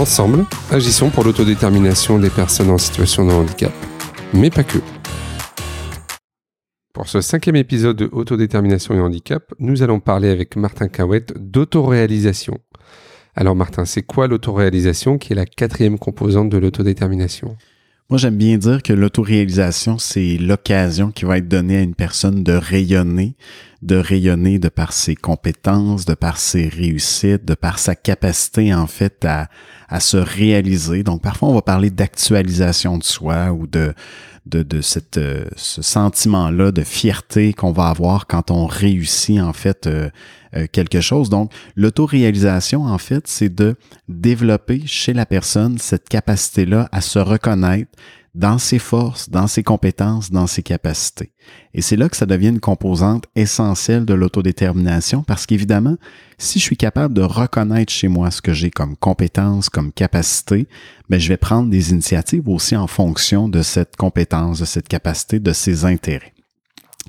Ensemble, agissons pour l'autodétermination des personnes en situation de handicap, mais pas que. Pour ce cinquième épisode de Autodétermination et handicap, nous allons parler avec Martin Cahouette d'autoréalisation. Alors Martin, c'est quoi l'autoréalisation qui est la quatrième composante de l'autodétermination? Moi, j'aime bien dire que l'autoréalisation, c'est l'occasion qui va être donnée à une personne de rayonner, de rayonner de par ses compétences, de par ses réussites, de par sa capacité, en fait, à, à se réaliser. Donc, parfois, on va parler d'actualisation de soi ou de, de, euh, ce sentiment-là de fierté qu'on va avoir quand on réussit, en fait, euh, euh, quelque chose. Donc, l'autoréalisation, en fait, c'est de développer chez la personne cette capacité-là à se reconnaître dans ses forces, dans ses compétences, dans ses capacités. Et c'est là que ça devient une composante essentielle de l'autodétermination parce qu'évidemment, si je suis capable de reconnaître chez moi ce que j'ai comme compétence, comme capacité, mais ben, je vais prendre des initiatives aussi en fonction de cette compétence, de cette capacité, de ses intérêts.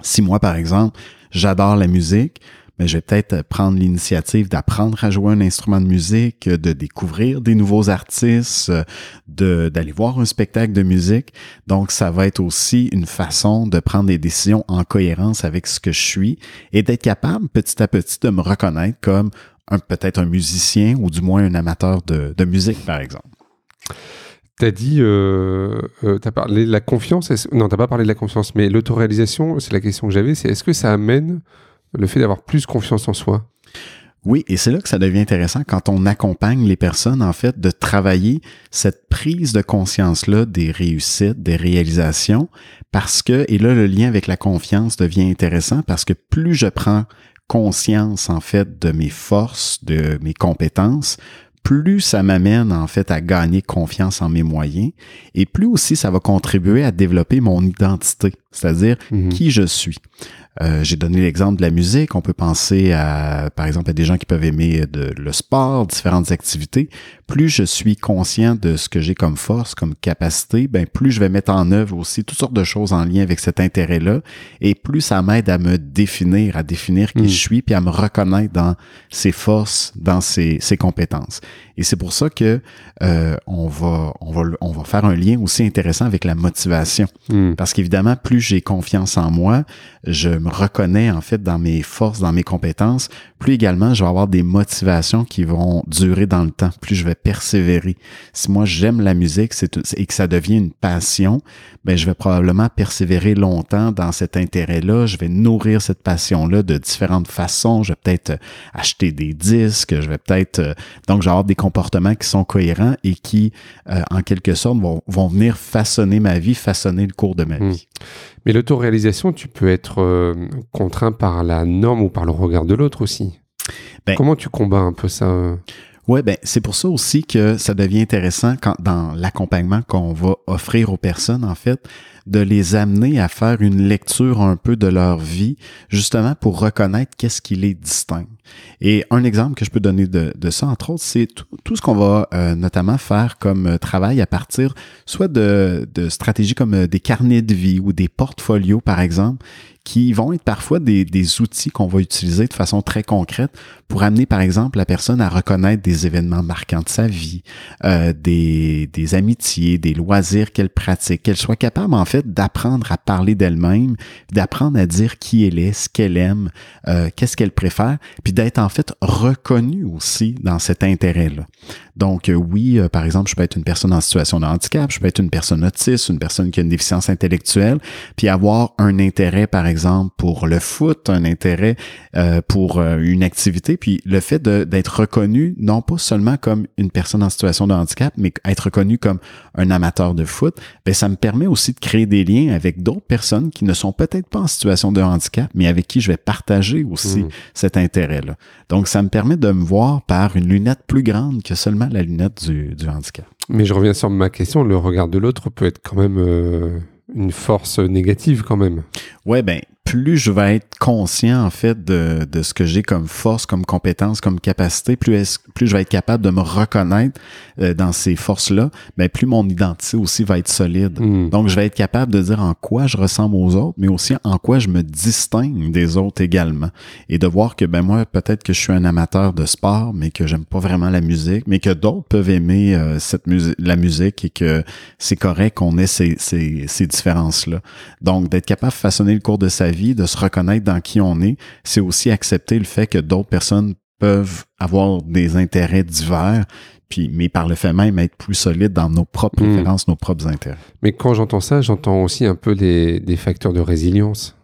Si moi, par exemple, j'adore la musique, mais je vais peut-être prendre l'initiative d'apprendre à jouer un instrument de musique, de découvrir des nouveaux artistes, d'aller voir un spectacle de musique. Donc, ça va être aussi une façon de prendre des décisions en cohérence avec ce que je suis et d'être capable petit à petit de me reconnaître comme peut-être un musicien ou du moins un amateur de, de musique, par exemple. Tu as dit, euh, euh tu as parlé de la confiance. Non, tu pas parlé de la confiance, mais l'autoréalisation, c'est la question que j'avais, c'est est-ce que ça amène le fait d'avoir plus confiance en soi. Oui, et c'est là que ça devient intéressant quand on accompagne les personnes, en fait, de travailler cette prise de conscience-là des réussites, des réalisations, parce que, et là, le lien avec la confiance devient intéressant parce que plus je prends conscience, en fait, de mes forces, de mes compétences, plus ça m'amène en fait à gagner confiance en mes moyens et plus aussi ça va contribuer à développer mon identité, c'est-à-dire mhm. qui je suis. Euh, j'ai donné l'exemple de la musique. On peut penser à, par exemple, à des gens qui peuvent aimer de, le sport, différentes activités. Plus je suis conscient de ce que j'ai comme force, comme capacité, ben plus je vais mettre en œuvre aussi toutes sortes de choses en lien avec cet intérêt-là. Et plus ça m'aide à me définir, à définir qui hmm. je suis, puis à me reconnaître dans ses forces, dans ses, ses compétences. Et c'est pour ça que euh, on va, on va, on va faire un lien aussi intéressant avec la motivation. Hmm. Parce qu'évidemment, plus j'ai confiance en moi, je me reconnais en fait dans mes forces, dans mes compétences, plus également je vais avoir des motivations qui vont durer dans le temps, plus je vais persévérer. Si moi j'aime la musique et que ça devient une passion, ben je vais probablement persévérer longtemps dans cet intérêt-là, je vais nourrir cette passion-là de différentes façons, je vais peut-être acheter des disques, je vais peut-être euh, donc je vais avoir des comportements qui sont cohérents et qui euh, en quelque sorte vont, vont venir façonner ma vie, façonner le cours de ma hmm. vie. Mais l'autoréalisation, tu peux être euh, contraint par la norme ou par le regard de l'autre aussi. Ben, Comment tu combats un peu ça? Oui, ben c'est pour ça aussi que ça devient intéressant quand dans l'accompagnement qu'on va offrir aux personnes, en fait, de les amener à faire une lecture un peu de leur vie, justement pour reconnaître qu'est-ce qui les distingue. Et un exemple que je peux donner de, de ça, entre autres, c'est tout, ce qu'on va euh, notamment faire comme euh, travail à partir soit de, de stratégies comme euh, des carnets de vie ou des portfolios, par exemple, qui vont être parfois des, des outils qu'on va utiliser de façon très concrète pour amener, par exemple, la personne à reconnaître des événements marquants de sa vie, des, des amitiés, des loisirs qu'elle pratique, qu'elle soit capable, en d'apprendre à parler d'elle-même, d'apprendre à dire qui elle est, ce qu'elle aime, euh, qu'est-ce qu'elle préfère, puis d'être, en fait, reconnue aussi dans cet intérêt-là. Donc, euh, oui, euh, par exemple, je peux être une personne en situation de handicap, je peux être une personne autiste, une personne qui a une déficience intellectuelle, puis avoir un intérêt, par exemple, pour le foot, un intérêt pour une activité, puis le fait d'être reconnu, non pas seulement comme une personne en situation de handicap, mais être reconnu comme un amateur de foot, ben ça me permet aussi de créer créer des liens avec d'autres personnes qui ne sont peut-être pas en situation de handicap, mais avec qui je vais partager aussi Mm. cet intérêt-là. Donc, ça me permet de me voir par une lunette plus grande que seulement la lunette du, du handicap. Mais je reviens sur ma question, le regard de l'autre peut être quand même euh, une force négative quand même. Ouais, ben, plus je vais être conscient, en fait, de, de ce que j'ai comme force, comme compétence, comme capacité, plus, est-ce- plus je vais être capable de me reconnaître euh, dans ces forces-là, ben, plus mon identité aussi va être solide. Hmm. Donc, je vais être capable de dire en quoi je ressemble aux autres, mais aussi en quoi je me distingue des autres également. Et de voir que, ben, moi, peut-être que je suis un amateur de sport, mais que j'aime pas vraiment la musique, mais que d'autres peuvent aimer euh, cette musique, la musique et que c'est correct qu'on ait ces, ces, ces différences-là. Donc, d'être capable de façonner le cours de sa vie, de se reconnaître dans qui on est, c'est aussi accepter le fait que d'autres personnes peuvent avoir des intérêts divers, puis, mais par le fait même être plus solides dans nos propres Mm. préférences, nos propres intérêts. Mais quand j'entends ça, j'entends aussi un peu les, des facteurs de résilience.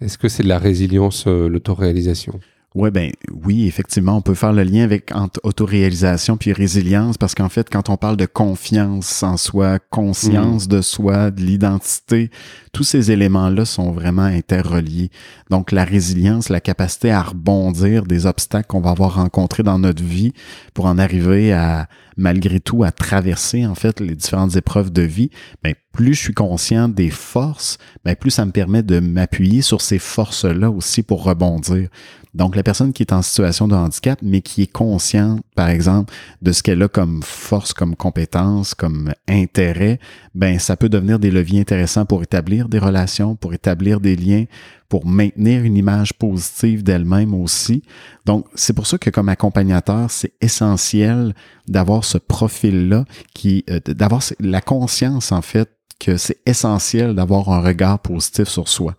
Est-ce que c'est de la résilience, euh, l'autoréalisation? Ouais, ben oui, effectivement, on peut faire le lien avec entre autoréalisation puis résilience parce qu'en fait, quand on parle de confiance en soi, conscience de soi, de l'identité, tous ces éléments-là sont vraiment interreliés. Donc, la résilience, la capacité à rebondir des obstacles qu'on va avoir rencontrés dans notre vie pour en arriver à, malgré tout, à traverser, en fait, les différentes épreuves de vie, ben, plus je suis conscient des forces, ben, plus ça me permet de m'appuyer sur ces forces-là aussi pour rebondir. Donc, la personne qui est en situation de handicap, mais qui est consciente, par exemple, de ce qu'elle a comme force, comme compétence, comme intérêt, ben, ça peut devenir des leviers intéressants pour établir des relations, pour établir des liens, pour maintenir une image positive d'elle-même aussi. Donc, c'est pour ça que comme accompagnateur, c'est essentiel d'avoir ce profil-là, qui, euh, d'avoir la conscience, en fait, que c'est essentiel d'avoir un regard positif sur soi.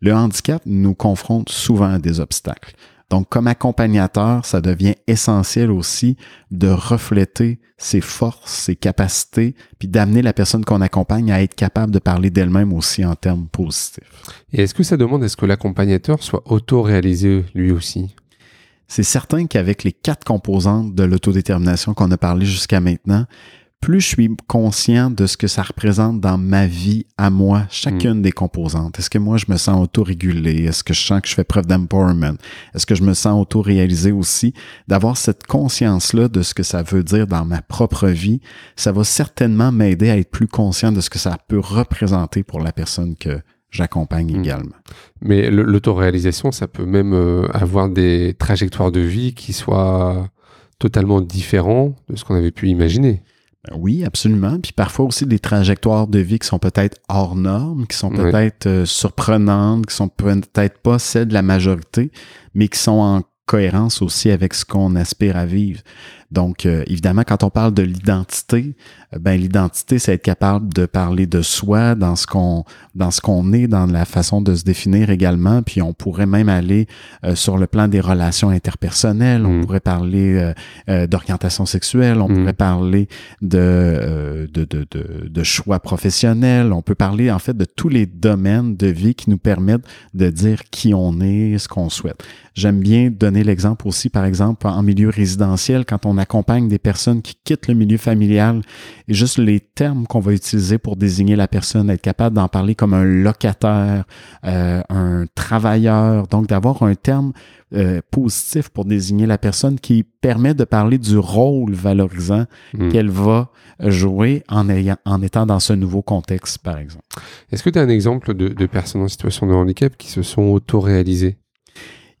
Le handicap nous confronte souvent à des obstacles. Donc, comme accompagnateur, ça devient essentiel aussi de refléter ses forces, ses capacités, puis d'amener la personne qu'on accompagne à être capable de parler d'elle-même aussi en termes positifs. Et est-ce que ça demande à ce que l'accompagnateur soit auto-réalisé lui aussi? C'est certain qu'avec les quatre composantes de l'autodétermination qu'on a parlé jusqu'à maintenant, plus je suis conscient de ce que ça représente dans ma vie à moi, chacune des composantes. Est-ce que moi, je me sens autorégulé? Est-ce que je sens que je fais preuve d'empowerment? Est-ce que je me sens auto-réalisé aussi? D'avoir cette conscience-là de ce que ça veut dire dans ma propre vie, ça va certainement m'aider à être plus conscient de ce que ça peut représenter pour la personne que j'accompagne Mm. également. Mais l'autoréalisation, ça peut même euh, avoir des trajectoires de vie qui soient totalement différents de ce qu'on avait pu imaginer. Ben Oui, absolument. Puis parfois aussi des trajectoires de vie qui sont peut-être hors normes, qui sont peut-être euh, surprenantes, qui sont peut-être pas celles de la majorité, mais qui sont en cohérence aussi avec ce qu'on aspire à vivre. Donc, euh, évidemment, quand on parle de l'identité, euh, ben l'identité, c'est être capable de parler de soi dans ce qu'on dans ce qu'on est, dans la façon de se définir également. Puis on pourrait même aller euh, sur le plan des relations interpersonnelles. On Mm. pourrait parler euh, euh, d'orientation sexuelle. On Mm. pourrait parler de, euh, de, de, de, de choix professionnels. On peut parler en fait de tous les domaines de vie qui nous permettent de dire qui on est, ce qu'on souhaite. J'aime bien donner l'exemple aussi, par exemple, en milieu résidentiel, quand on accompagne des personnes qui quittent le milieu familial et juste les termes qu'on va utiliser pour désigner la personne, être capable d'en parler comme un locataire, euh, un travailleur, donc d'avoir un terme euh, positif pour désigner la personne qui permet de parler du rôle valorisant Mm. qu'elle va jouer en, ayant, en étant dans ce nouveau contexte, par exemple. Est-ce que tu as un exemple de, de personnes en situation de handicap qui se sont auto-réalisées?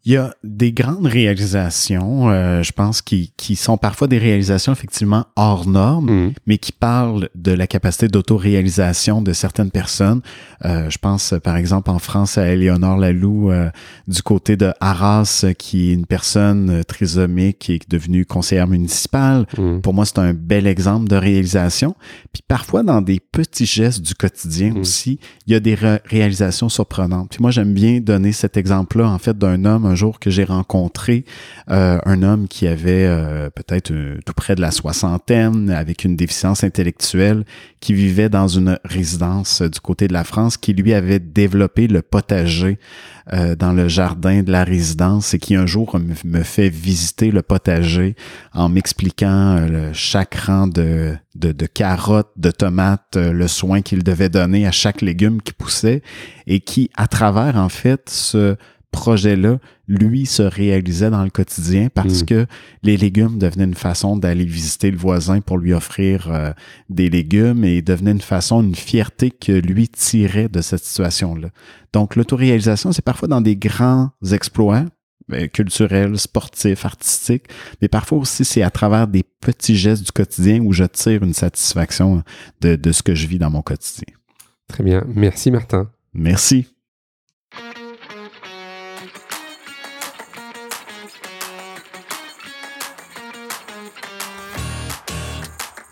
Il y a des grandes réalisations, euh, je pense, qui, qui sont parfois des réalisations effectivement hors normes, Mm. mais qui parlent de la capacité d'autoréalisation de certaines personnes. Euh, je pense, par exemple, en France, à Éléonore Laloux, euh, du côté de Arras, qui est une personne euh, trisomique qui est devenue conseillère municipale. Mm. Pour moi, c'est un bel exemple de réalisation. Puis parfois, dans des petits gestes du quotidien Mm. aussi, il y a des ré- réalisations surprenantes. Puis moi, j'aime bien donner cet exemple-là, en fait, d'un homme un jour que j'ai rencontré euh, un homme qui avait euh, peut-être euh, tout près de la soixantaine, avec une déficience intellectuelle, qui vivait dans une résidence du côté de la France, qui lui avait développé le potager dans le jardin de la résidence et qui un jour me fait visiter le potager en m'expliquant chaque rang de, de, de, carottes, de tomates, le soin qu'il devait donner à chaque légume qui poussait et qui, à travers en fait ce projet-là, lui, se réalisait dans le quotidien parce mm. que les légumes devenaient une façon d'aller visiter le voisin pour lui offrir euh, des légumes et devenaient une façon, une fierté que lui tirait de cette situation-là. Donc, l'autoréalisation, c'est parfois dans des grands exploits, ben, culturels, sportifs, artistiques, mais parfois aussi c'est à travers des petits gestes du quotidien où je tire une satisfaction de, de ce que je vis dans mon quotidien. Très bien. Merci Martin. Merci.